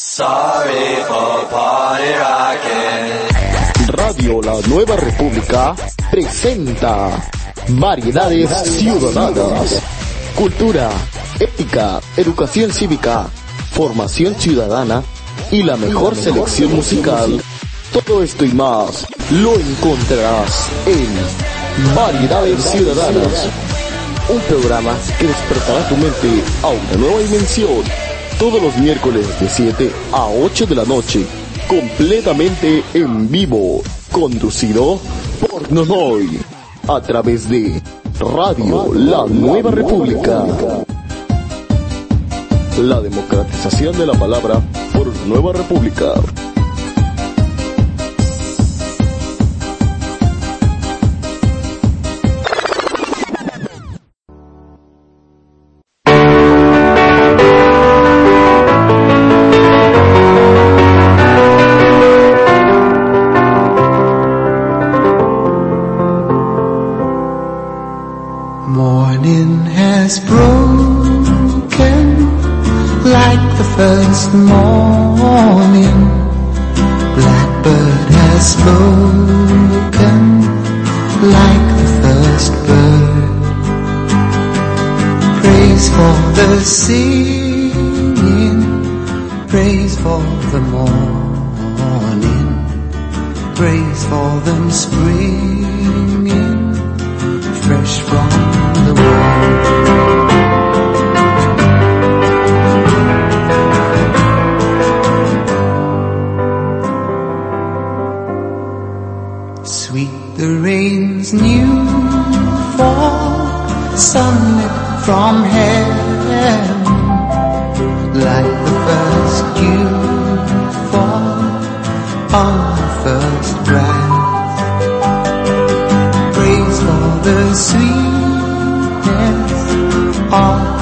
Sorry for party. Radio La Nueva República presenta Variedades Ciudadanas. Cultura, ética, educación cívica, formación ciudadana y la mejor selección musical. Todo esto y más lo encontrarás en Variedades Ciudadanas. Un programa que despertará tu mente a una nueva dimensión. Todos los miércoles de 7 a 8 de la noche. Completamente en vivo. Conducido por Nonoy. A través de Radio La Nueva República. La democratización de la palabra por nueva república. Of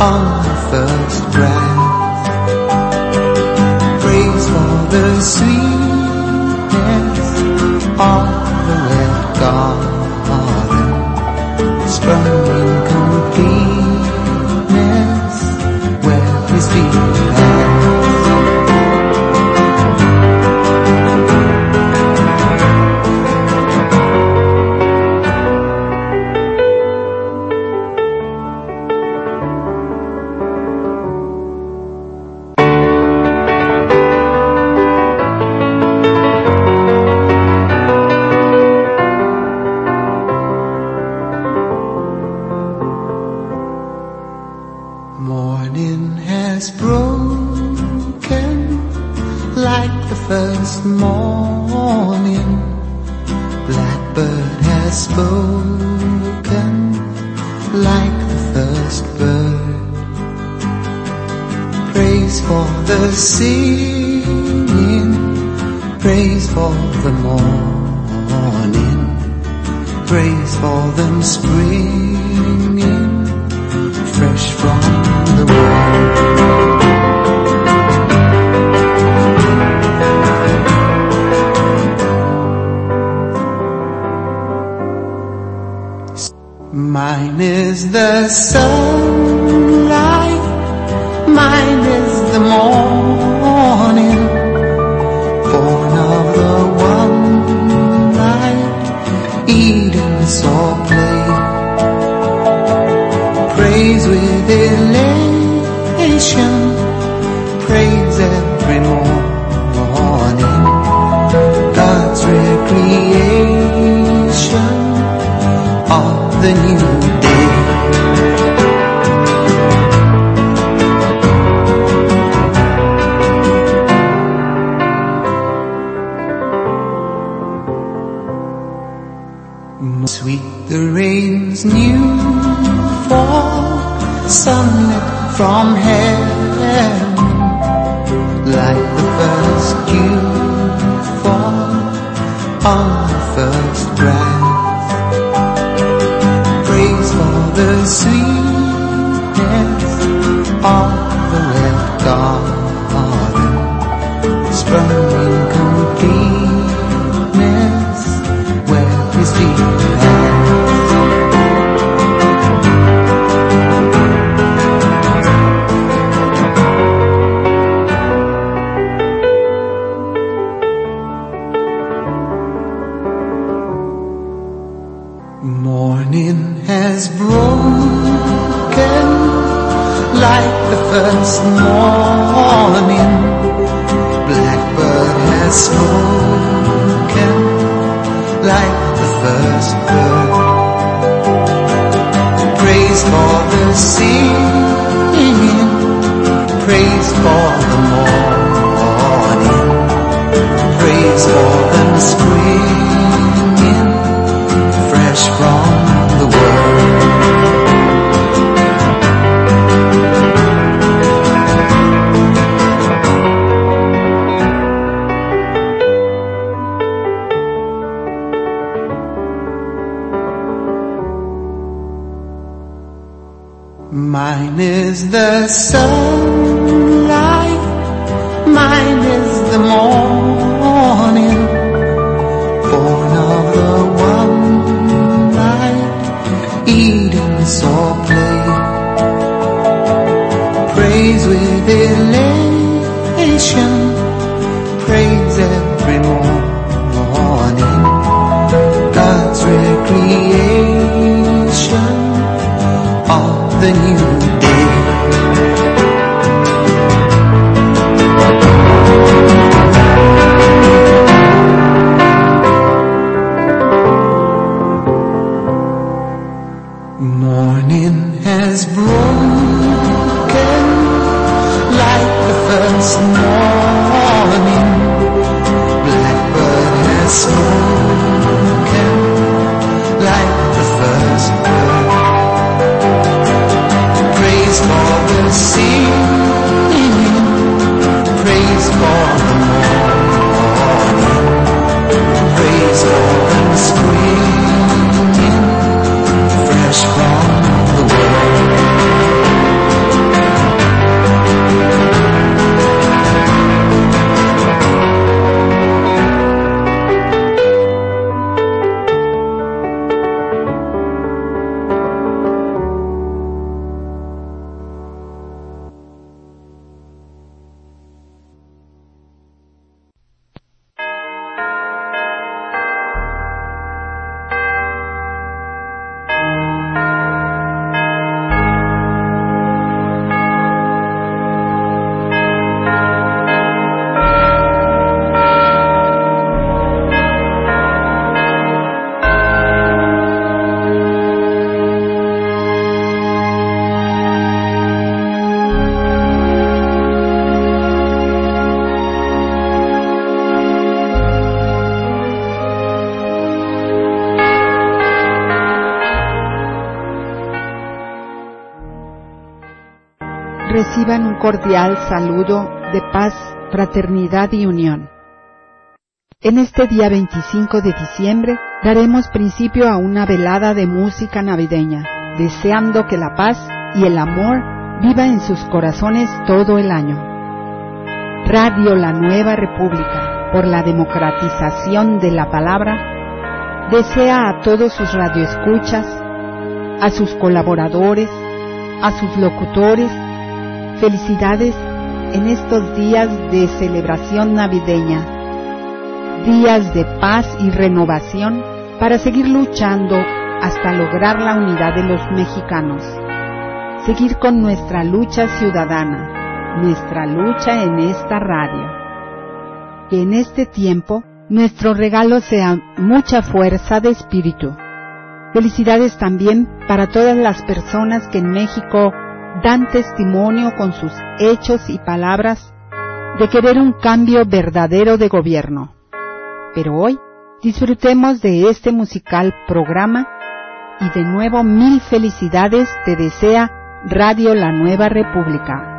on the first breath. Praise for the of Sweet the rain's new fall, sunlit from heaven, like the first dew fall on the first grass. Praise for the sweetness of cordial saludo de paz, fraternidad y unión. En este día 25 de diciembre daremos principio a una velada de música navideña, deseando que la paz y el amor viva en sus corazones todo el año. Radio La Nueva República, por la democratización de la palabra, desea a todos sus radioescuchas, a sus colaboradores, a sus locutores, felicidades en estos días de celebración navideña, días de paz y renovación para seguir luchando hasta lograr la unidad de los mexicanos, seguir con nuestra lucha ciudadana, nuestra lucha en esta radio. Que en este tiempo nuestro regalo sea mucha fuerza de espíritu. Felicidades también para todas las personas que en México dan testimonio con sus hechos y palabras de querer un cambio verdadero de gobierno. Pero hoy disfrutemos de este musical programa y de nuevo mil felicidades te desea Radio La Nueva República.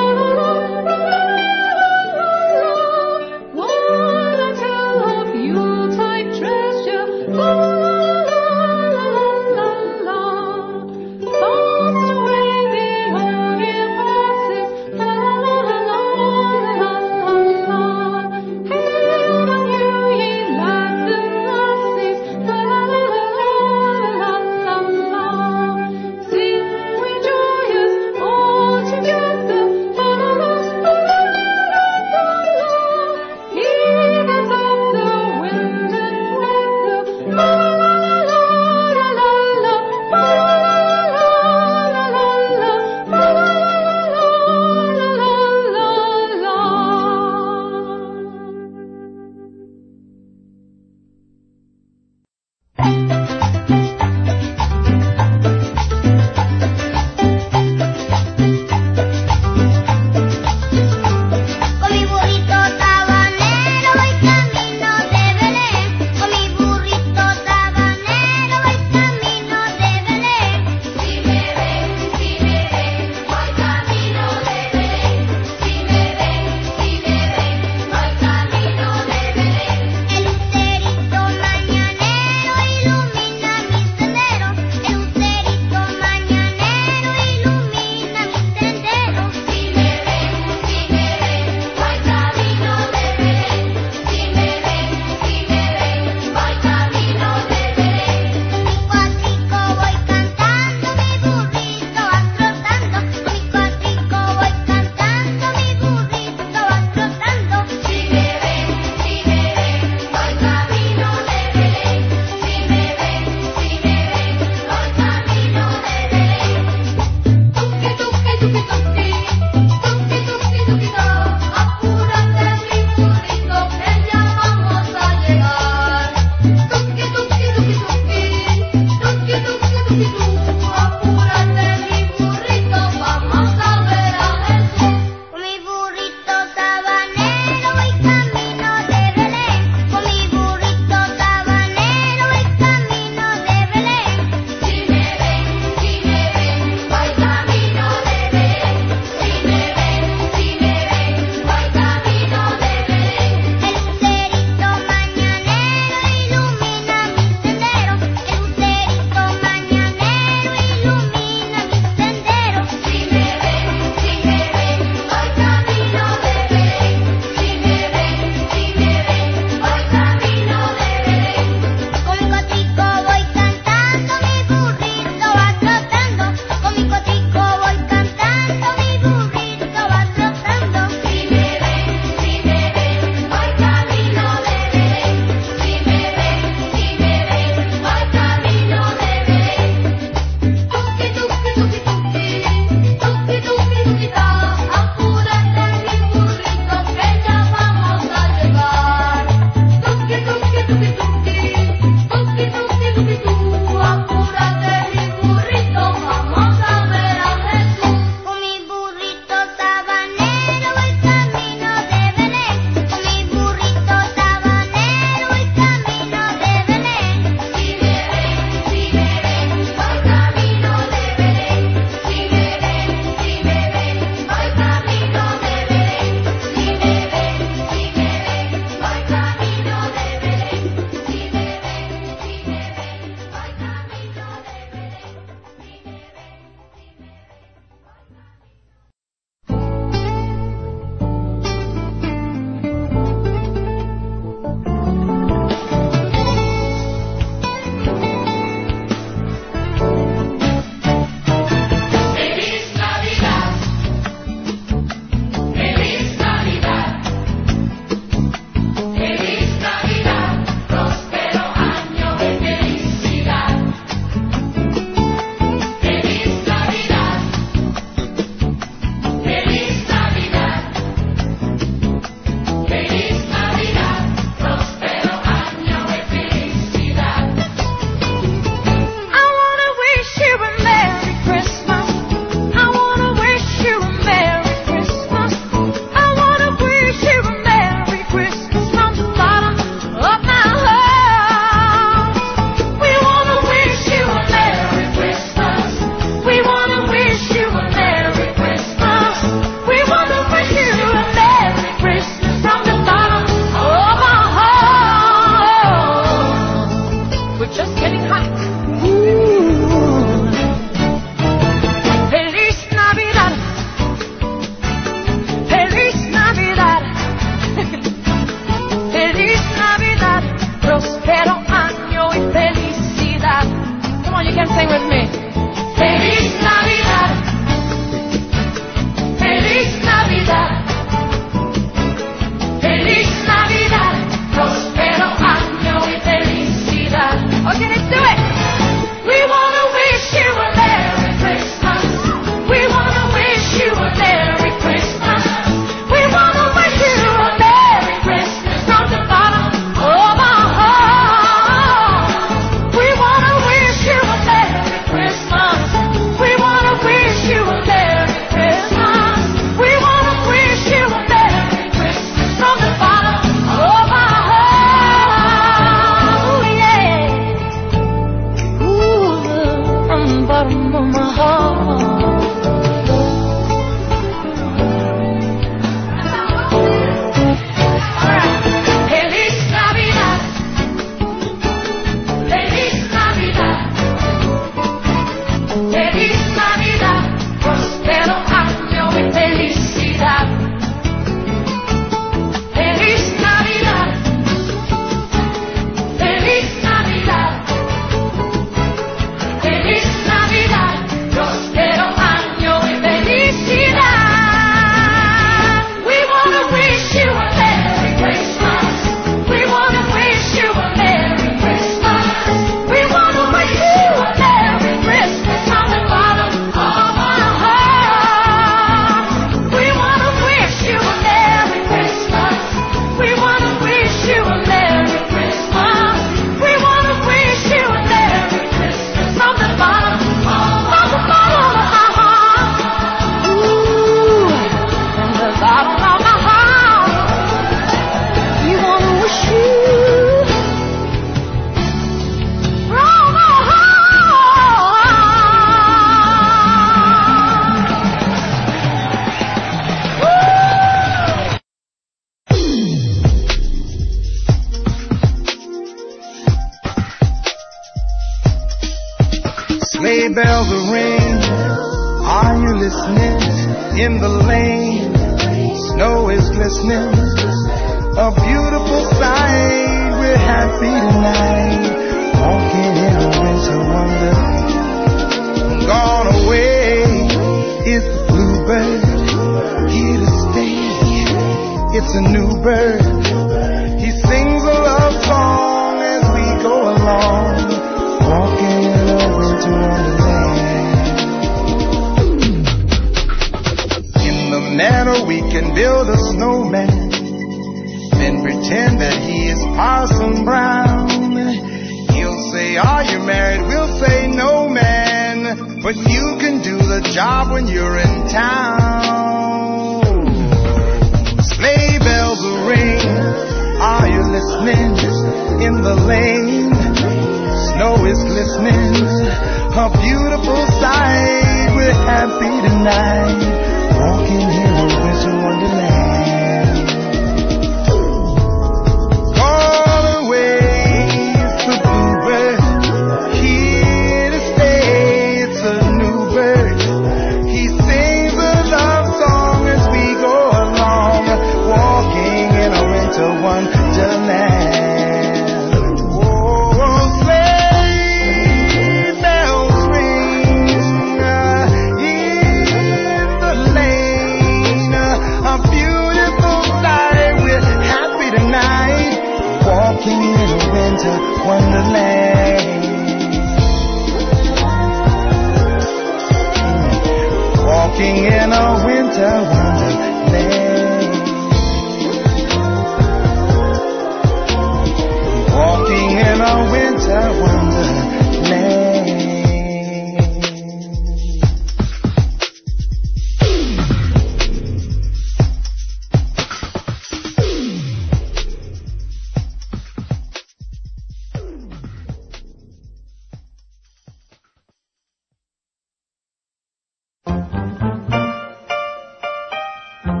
Everyone's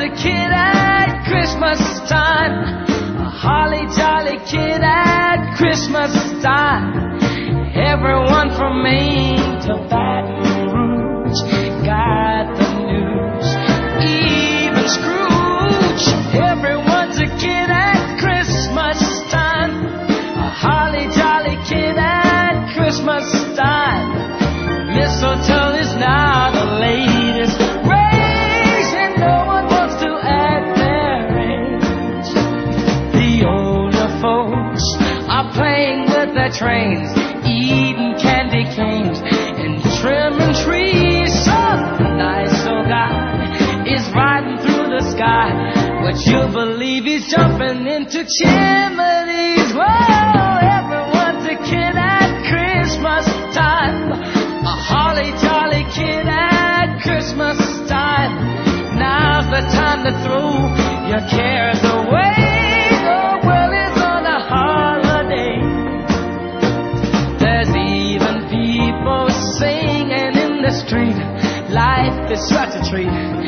a kid at Christmas time. A holly jolly kid at Christmas time. Everyone for me. trains, eating candy canes, and trimming trees. Some nice old guy is riding through the sky. But you believe he's jumping into chimneys? Whoa, everyone's a kid at Christmas time. A holly jolly kid at Christmas time. Now's the time to throw your cares away. It's such a treat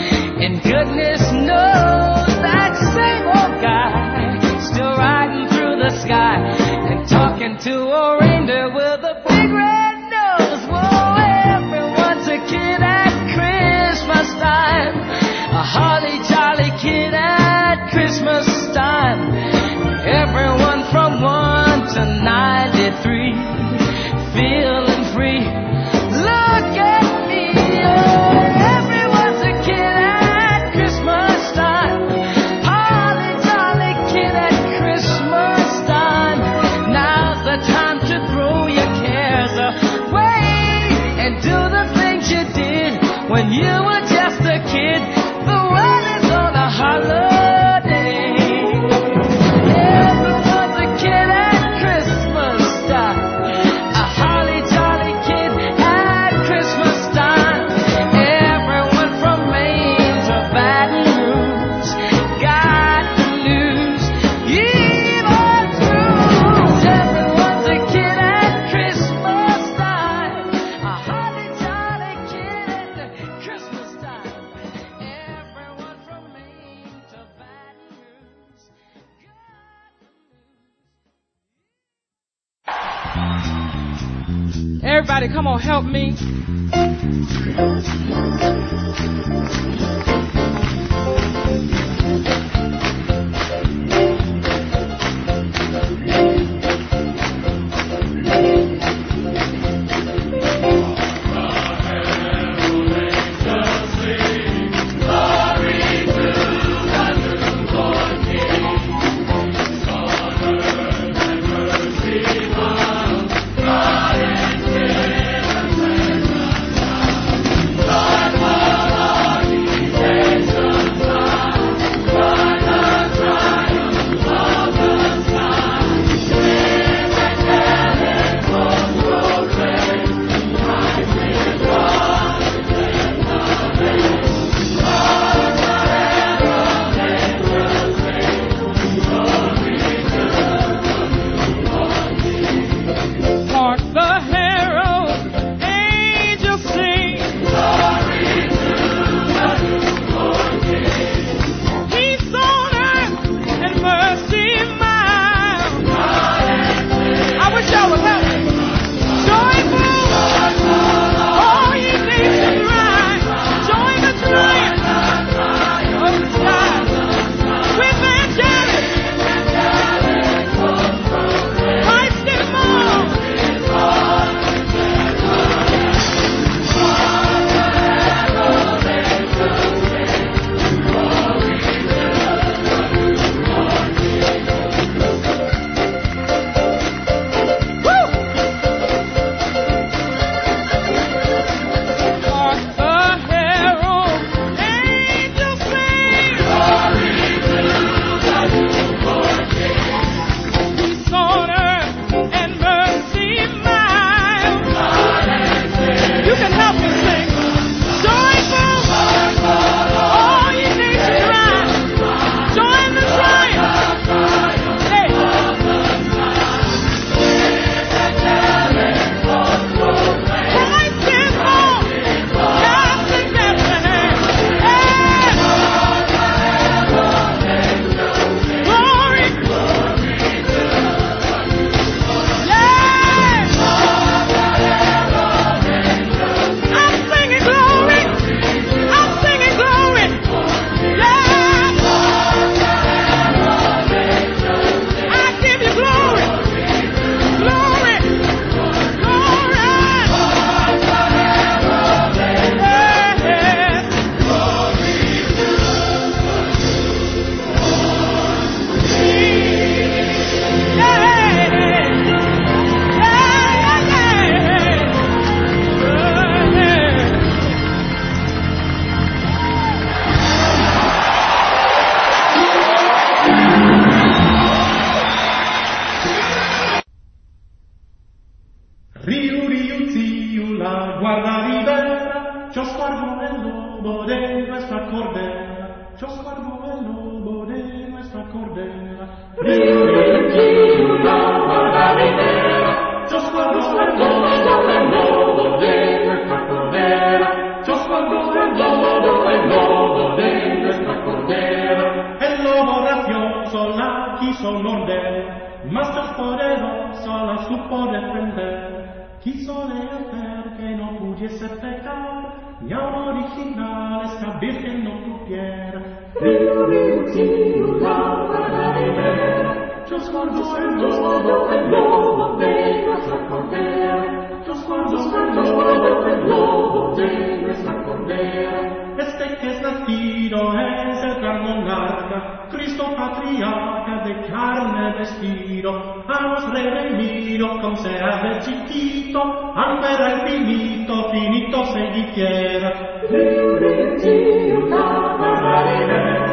quiso le hacer que no pudiese pecar, y ahora original esta virgen no pudiera. Pero mi ciudad para beber, tus cuerpos en todo el lobo de nuestra cordera, tus cuerpos en todo el lobo de nuestra cordera, este que es nacido Fido es el carmonarca, Cristo patriarca de carne vestido, a nos redimido con seas del chiquito, al ver el finito, finito se diquiera. Fiorentino, camarada,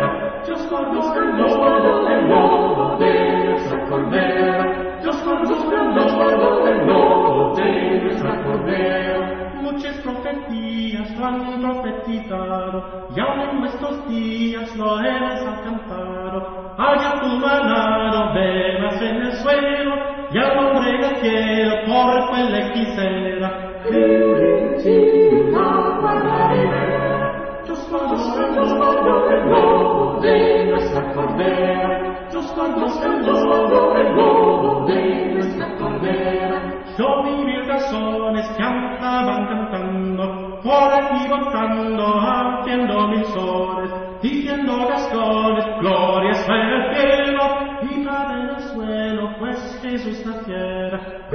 días lo han profetizado, en nuestros días lo hemos alcanzado. Haya tu manado, bebas en el suelo, ya no y al hombre del cielo, por cual pues le quisiera. Dios conoce los guardo el lobo de nuestra cordera. Dios conoce los guardo el lobo de nuestra cordera. Yo mil razones cantaban cantando, Joven y cantando, haciendo visores, diciendo gascones, glorias en el cielo, y cae el suelo, pues Jesús naciera.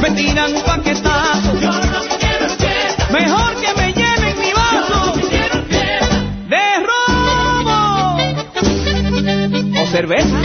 me tiran un paquetazo. Yo no quiero. Mejor que me lleven mi vaso. No quiero. De robo. O cerveza.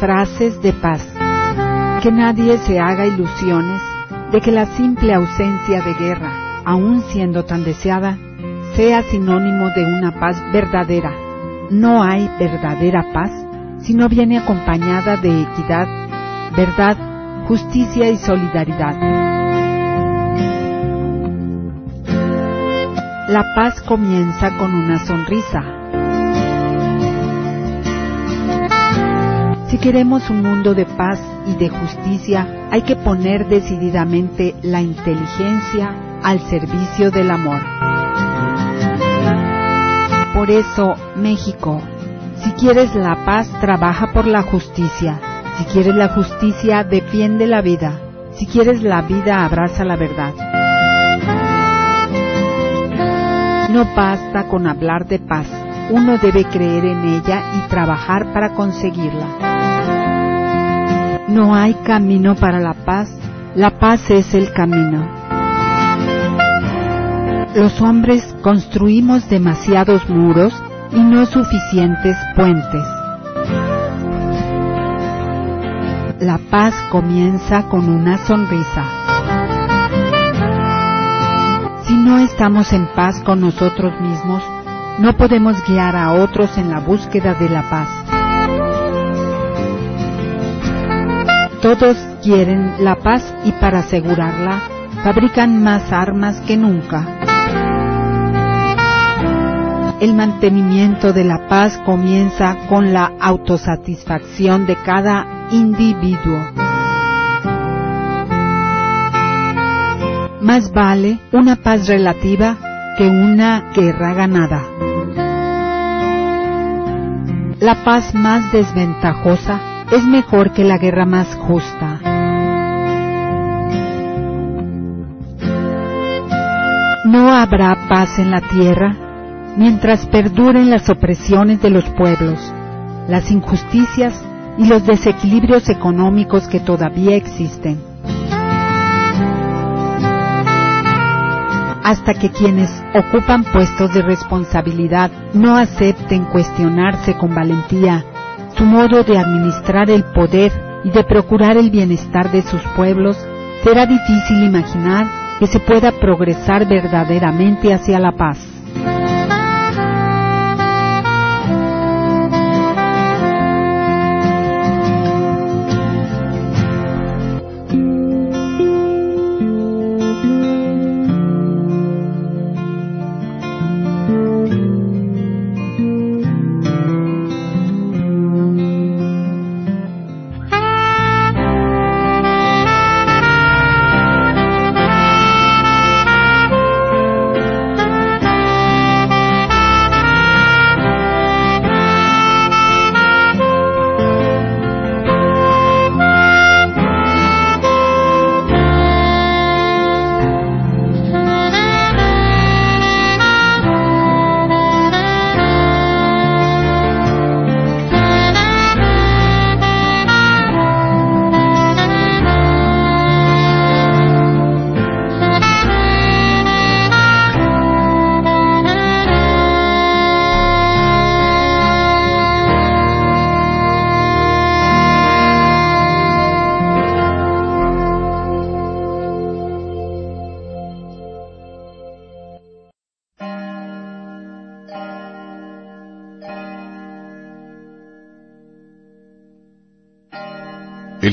Frases de paz. Que nadie se haga ilusiones de que la simple ausencia de guerra, aun siendo tan deseada, sea sinónimo de una paz verdadera. No hay verdadera paz si no viene acompañada de equidad, verdad, justicia y solidaridad. La paz comienza con una sonrisa, Si queremos un mundo de paz y de justicia, hay que poner decididamente la inteligencia al servicio del amor. Por eso, México, si quieres la paz, trabaja por la justicia. Si quieres la justicia, defiende la vida. Si quieres la vida, abraza la verdad. No basta con hablar de paz. Uno debe creer en ella y trabajar para conseguirla. No hay camino para la paz, la paz es el camino. Los hombres construimos demasiados muros y no suficientes puentes. La paz comienza con una sonrisa. Si no estamos en paz con nosotros mismos, no podemos guiar a otros en la búsqueda de la paz. Todos quieren la paz y para asegurarla fabrican más armas que nunca. El mantenimiento de la paz comienza con la autosatisfacción de cada individuo. Más vale una paz relativa que una guerra ganada. La paz más desventajosa es mejor que la guerra más justa. No habrá paz en la tierra mientras perduren las opresiones de los pueblos, las injusticias y los desequilibrios económicos que todavía existen. Hasta que quienes ocupan puestos de responsabilidad no acepten cuestionarse con valentía su modo de administrar el poder y de procurar el bienestar de sus pueblos, será difícil imaginar que se pueda progresar verdaderamente hacia la paz.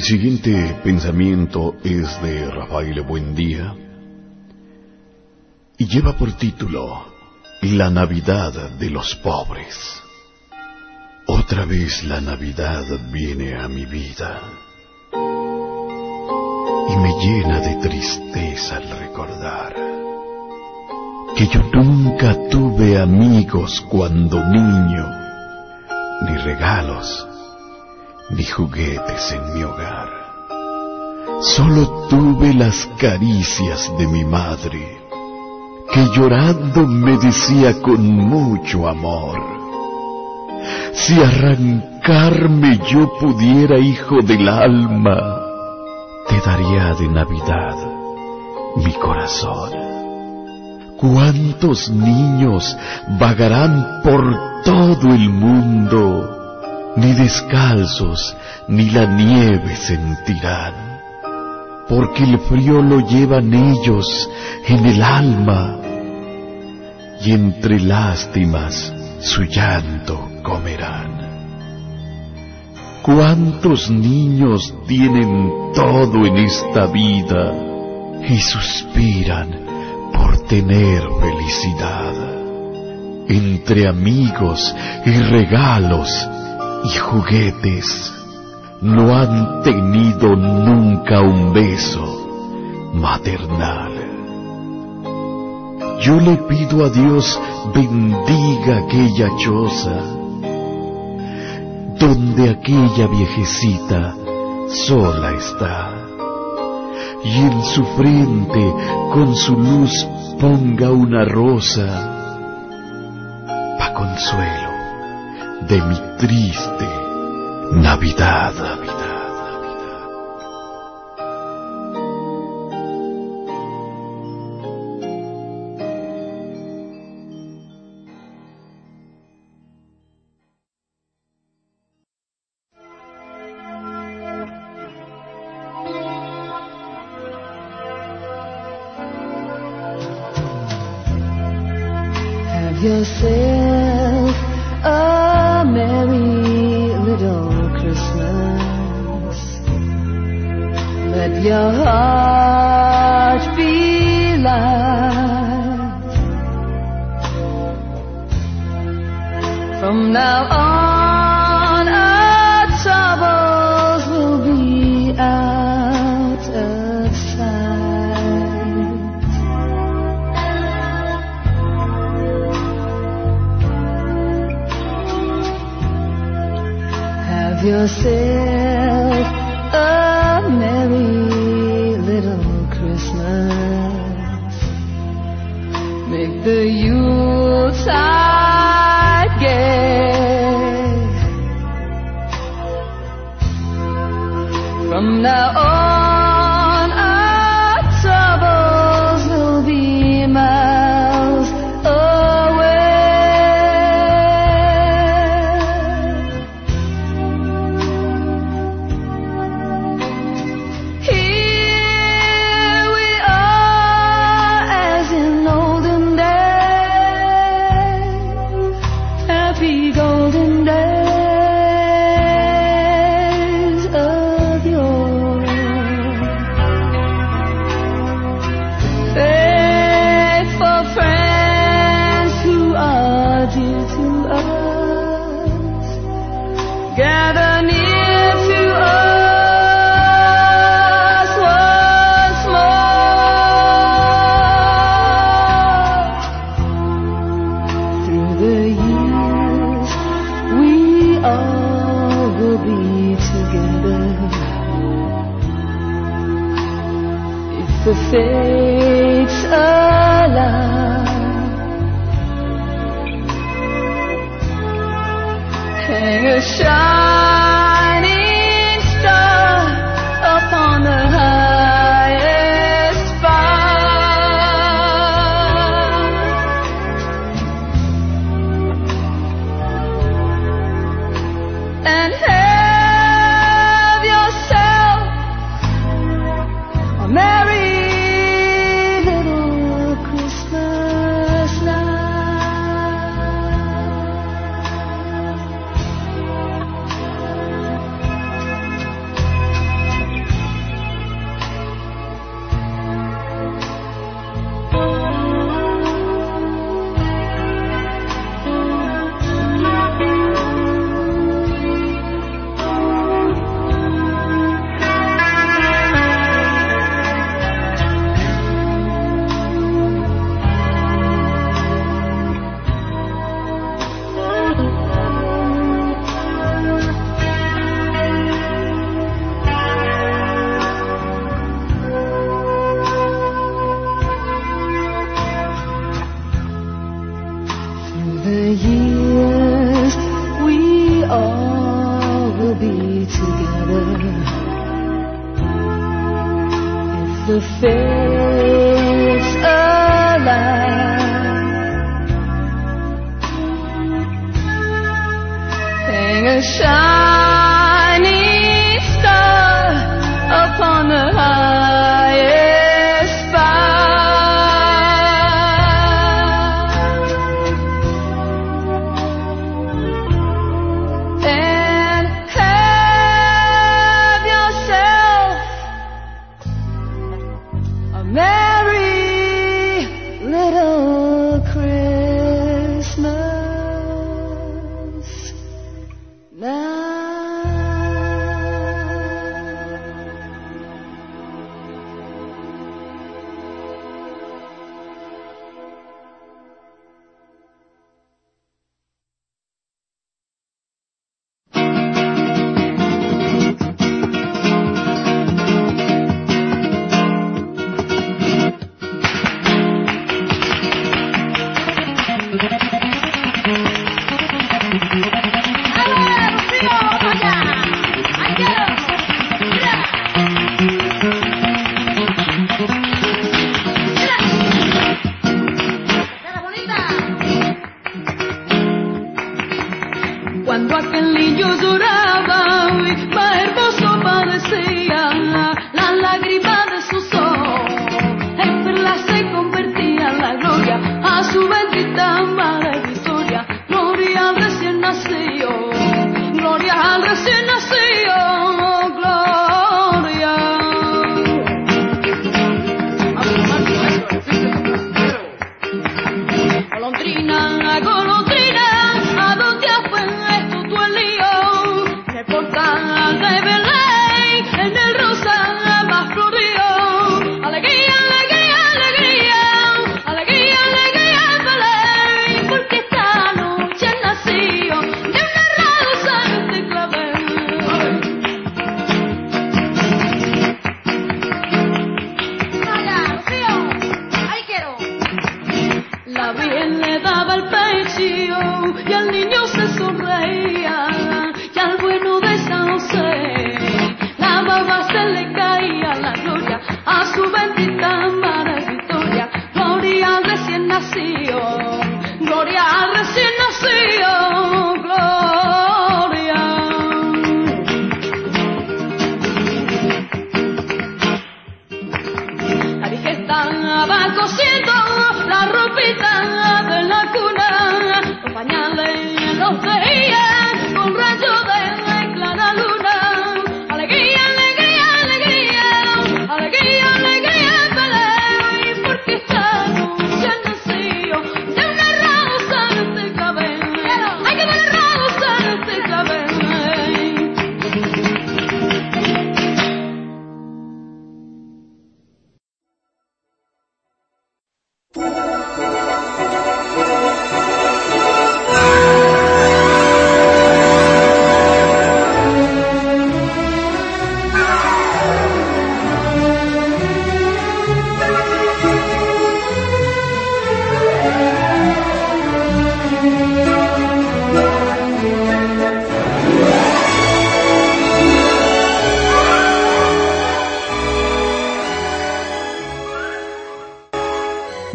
Siguiente pensamiento es de Rafael Buendía y lleva por título La Navidad de los pobres. Otra vez la Navidad viene a mi vida y me llena de tristeza al recordar que yo nunca tuve amigos cuando niño, ni regalos, ni juguetes en mi hogar. Solo tuve las caricias de mi madre, que llorando me decía con mucho amor, si arrancarme yo pudiera, hijo del alma, te daría de Navidad mi corazón. ¿Cuántos niños vagarán por todo el mundo? Ni descalzos ni la nieve sentirán, porque el frío lo llevan ellos en el alma, y entre lástimas su llanto comerán. ¿Cuántos niños tienen todo en esta vida y suspiran por tener felicidad? Entre amigos y regalos y juguetes no han tenido nunca un beso maternal. Yo le pido a Dios bendiga aquella choza donde aquella viejecita sola está, y en su frente con su luz ponga una rosa, pa' consuelo de mi triste Navidad. Navidad. Your heart be light. From now on,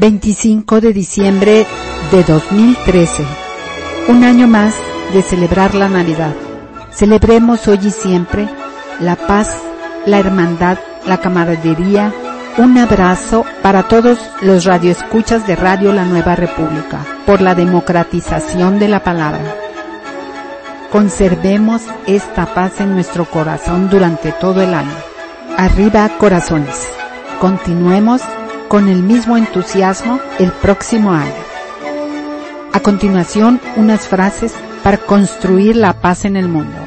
...25 de diciembre de 2013... ...un año más de celebrar la Navidad... ...celebremos hoy y siempre... ...la paz, la hermandad, la camaradería... ...un abrazo para todos los radioescuchas de Radio La Nueva República... ...por la democratización de la palabra... Conservemos esta paz en nuestro corazón durante todo el año. Arriba corazones. Continuemos con el mismo entusiasmo el próximo año. A continuación, unas frases para construir la paz en el mundo.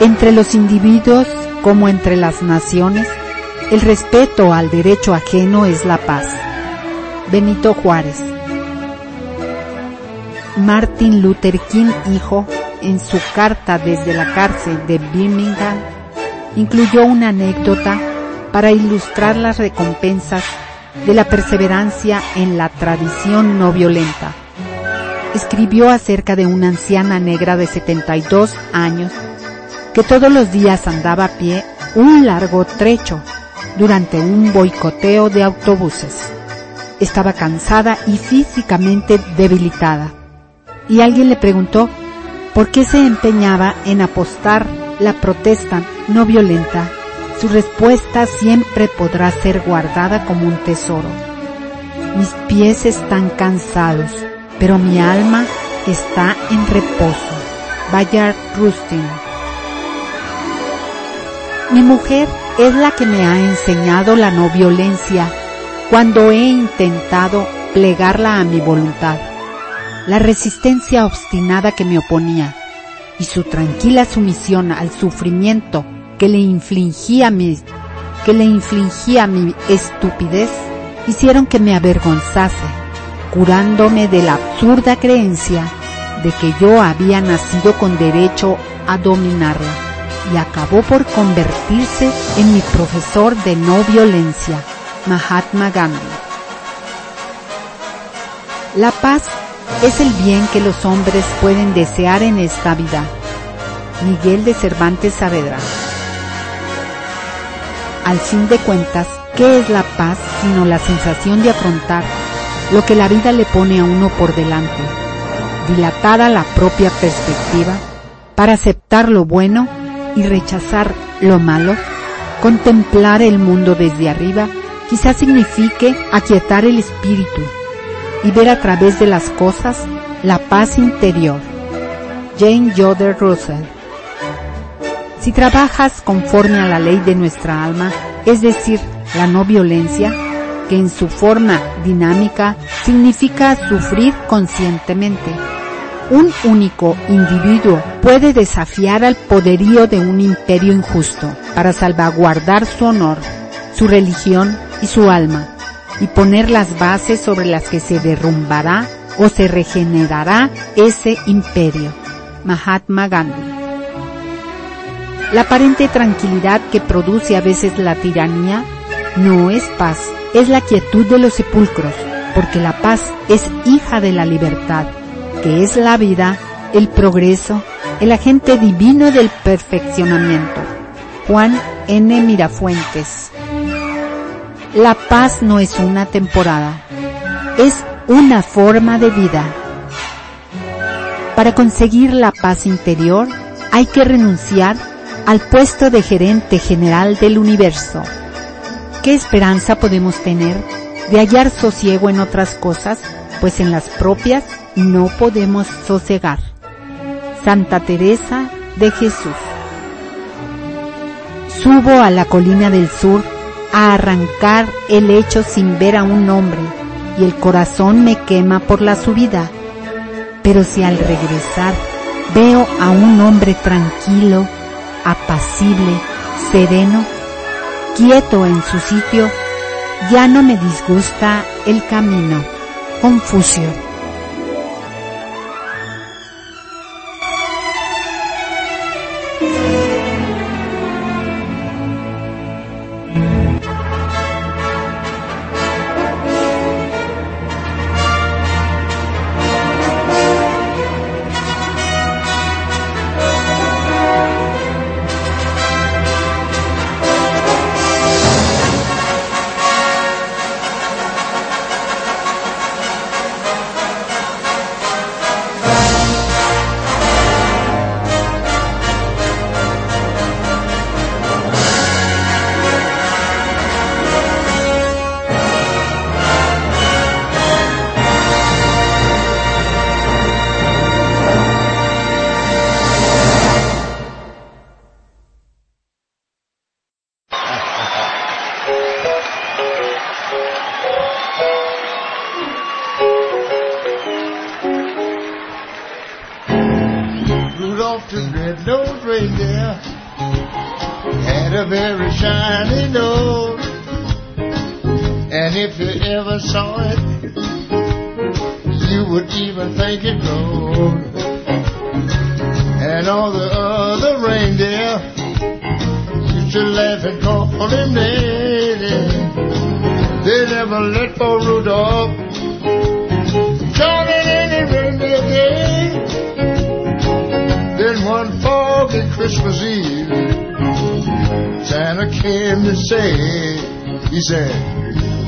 Entre los individuos como entre las naciones, el respeto al derecho ajeno es la paz. Benito Juárez. Martin Luther King, hijo, en su carta desde la cárcel de Birmingham, incluyó una anécdota para ilustrar las recompensas de la perseverancia en la tradición no violenta. escribió acerca de una anciana negra de 72 años que todos los días andaba a pie un largo trecho durante un boicoteo de autobuses. Estaba cansada y físicamente debilitada. Y alguien le preguntó por qué se empeñaba en apostar la protesta no violenta. Su respuesta siempre podrá ser guardada como un tesoro. Mis pies están cansados, pero mi alma está en reposo. Bayard Rustin. Mi mujer es la que me ha enseñado la no violencia cuando he intentado plegarla a mi voluntad. La resistencia obstinada que me oponía y su tranquila sumisión al sufrimiento que le infligía mi, que le infligía mi estupidez hicieron que me avergonzase, curándome de la absurda creencia de que yo había nacido con derecho a dominarla y acabó por convertirse en mi profesor de no violencia, Mahatma Gandhi. La paz es el bien que los hombres pueden desear en esta vida. Miguel de Cervantes Saavedra. Al fin de cuentas, ¿qué es la paz sino la sensación de afrontar lo que la vida le pone a uno por delante? Dilatada la propia perspectiva para aceptar lo bueno y rechazar lo malo, contemplar el mundo desde arriba quizás signifique aquietar el espíritu y ver a través de las cosas la paz interior. Jane Yoder Russell. Si trabajas conforme a la ley de nuestra alma, es decir, la no violencia, que en su forma dinámica significa sufrir conscientemente, un único individuo puede desafiar al poderío de un imperio injusto para salvaguardar su honor, su religión y su alma y poner las bases sobre las que se derrumbará o se regenerará ese imperio. Mahatma Gandhi. La aparente tranquilidad que produce a veces la tiranía no es paz, es la quietud de los sepulcros, porque la paz es hija de la libertad, que es la vida, el progreso, el agente divino del perfeccionamiento. Juan N. Mirafuentes. La paz no es una temporada, es una forma de vida. Para conseguir la paz interior hay que renunciar al puesto de gerente general del universo. ¿Qué esperanza podemos tener de hallar sosiego en otras cosas? Pues en las propias no podemos sosegar. Santa Teresa de Jesús. Subo a la colina del sur a arrancar el hecho sin ver a un hombre y el corazón me quema por la subida. Pero si al regresar veo a un hombre tranquilo, apacible, sereno, quieto en su sitio, ya no me disgusta el camino. Confucio. To laugh and call him daddy. They never let poor Rudolph Johnny any reindeer day. Then one foggy Christmas Eve, Santa came to say, he said,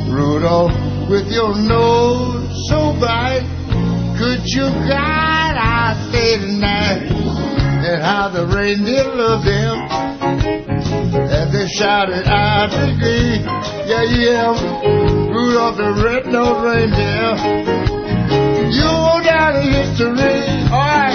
Rudolph, with your nose so bright, could you guide our sleigh tonight? And how the reindeer loved him, shouted out to glee, yeah, yeah, Rudolph the red-nosed reindeer. You go down in history, all right.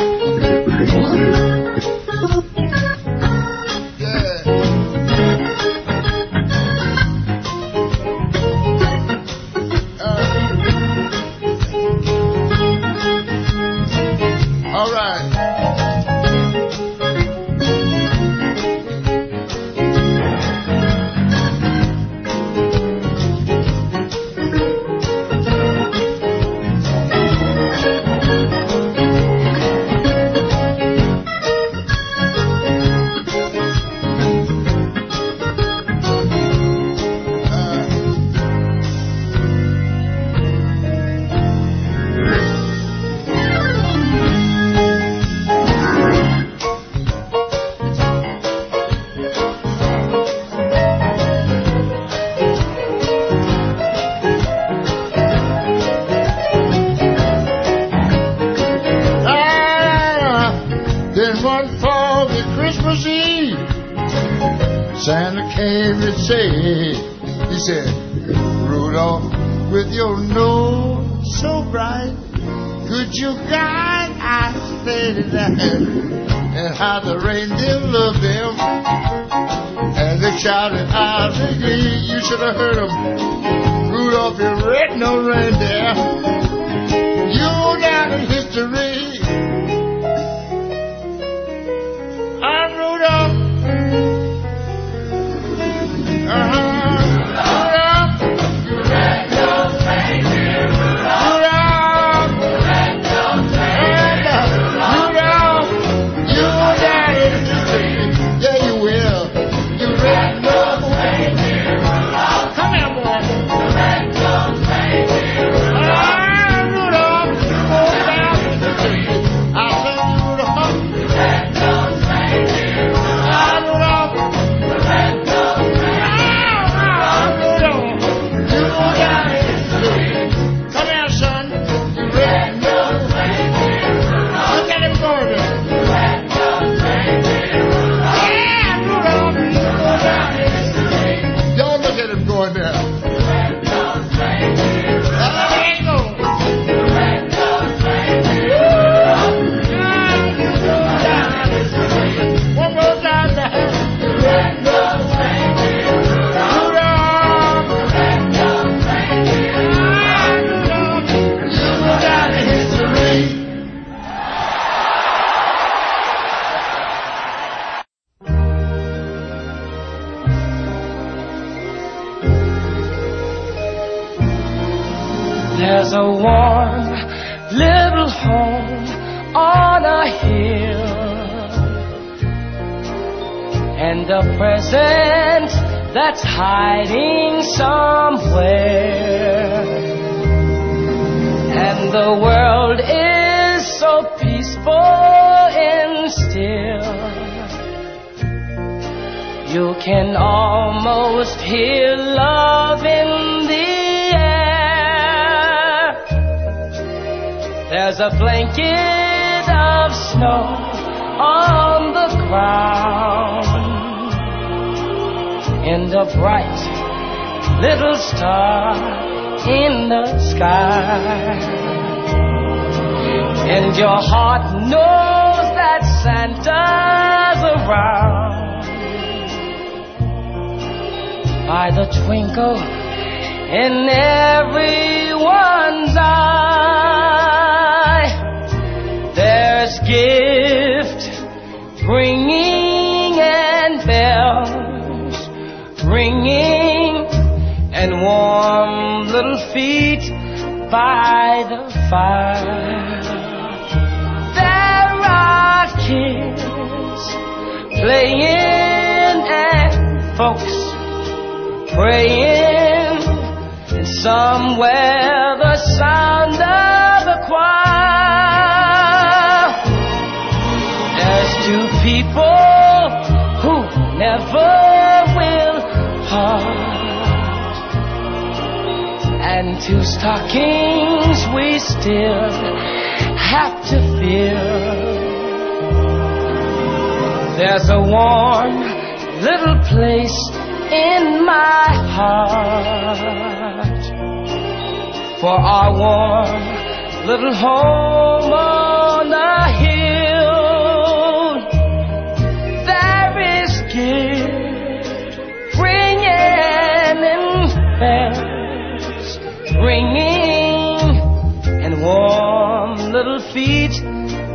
In the sky. And your heart knows that Santa's around by the twinkle in everyone's eye. There's by the fire. There are kids playing and folks praying, and somewhere the sound of the choir. There's two people who never two stockings we still have to fill. There's a warm little place in my heart for our warm little home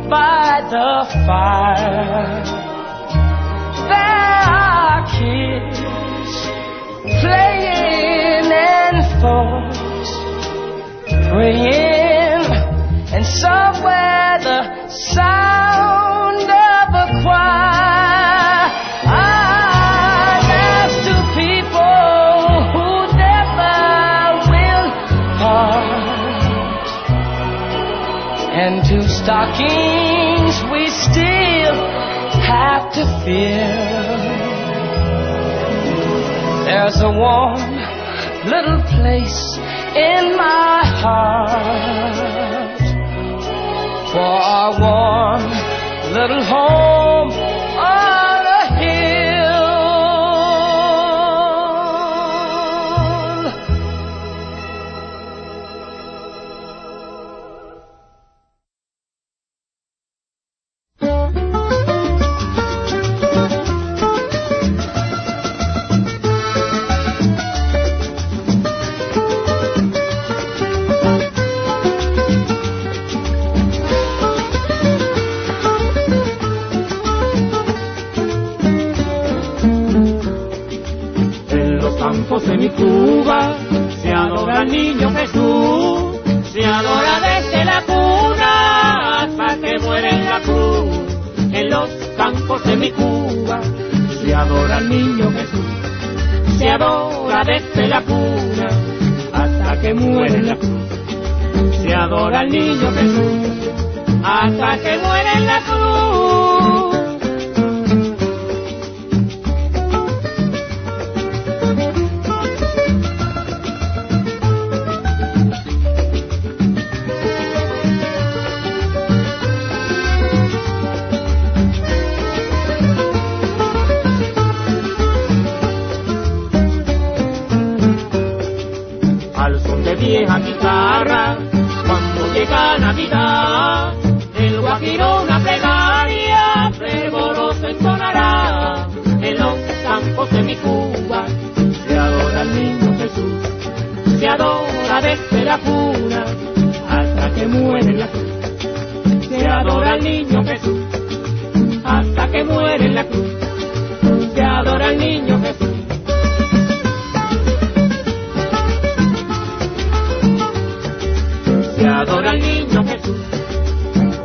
by the fire. There are kids playing and folks praying, and somewhere the sound of a choir. Stockings we still have to fill. There's a warm little place in my heart for our warm little home Cuba se adora al niño Jesús, se adora desde la cuna hasta que muere en la cruz. En los campos de mi Cuba se adora al niño Jesús, se adora desde la cuna hasta que muere en la cruz. Se adora al niño Jesús hasta que muere en la cruz. Vieja guitarra, cuando llega Navidad, el guajiro una plegaria fervorosa entonará, en los campos de mi Cuba, se adora al niño Jesús, se adora desde la cuna, hasta que muere en la cruz, se adora al niño Jesús, hasta que muere en la cruz, se adora al niño Jesús. Adora al niño Jesús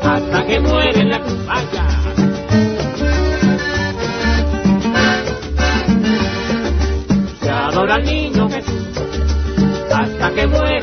hasta que muere en la cruz. Vaya. Se adora al niño Jesús hasta que muere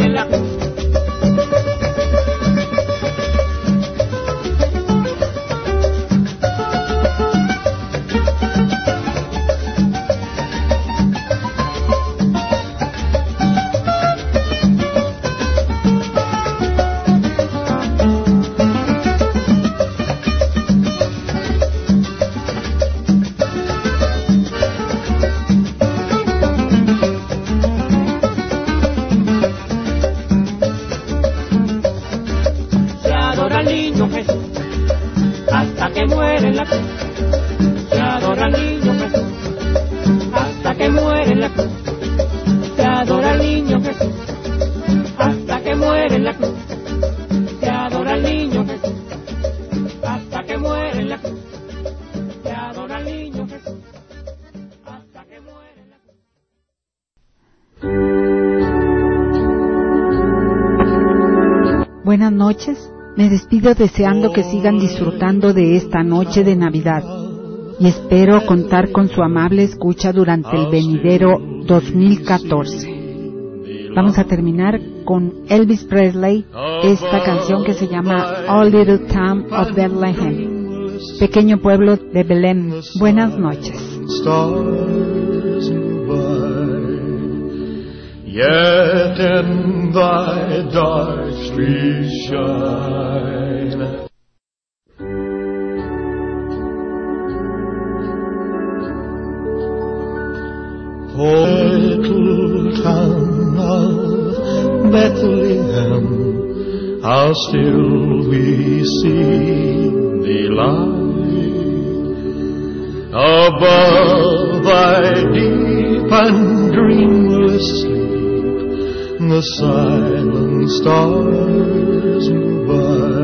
despido deseando que sigan disfrutando de esta noche de Navidad y espero contar con su amable escucha durante el venidero 2014. Vamos a terminar con Elvis Presley, esta canción que se llama All Little Town of Bethlehem. pequeño pueblo de Belén. Buenas noches. Yet in thy dark streets shine. Oh, little town of Bethlehem, how still we see thee lie above thy deep and dreamless sleep. The silent stars move by.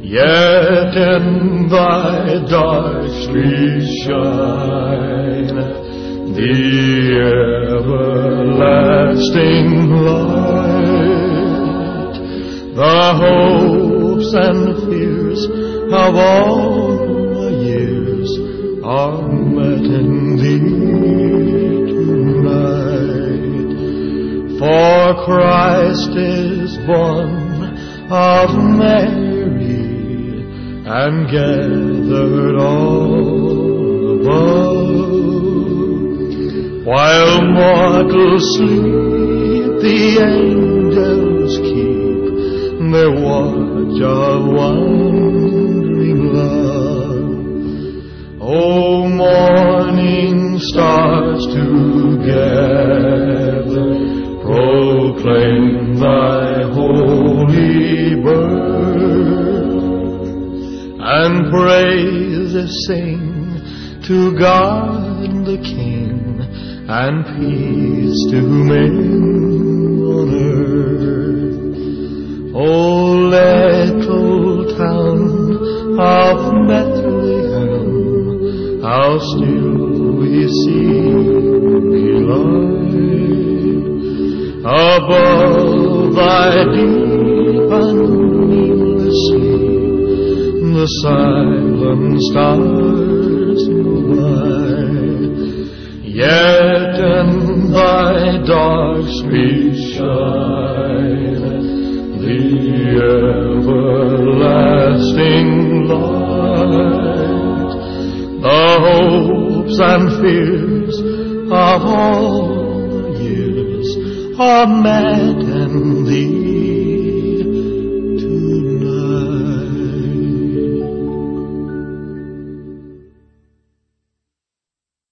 Yet in thy dark streets shine the everlasting light, the hopes and fears of all my years are For Christ is born of Mary and gathered all above. While mortals sleep, the angels keep their watch of wondering love. O morning stars together and praises sing to God the King and peace to men on earth. O little town of Bethlehem, how still we see lie above Silent stars go by. Yet in thy dark streets shine the everlasting light, the hopes and fears of all the years in thee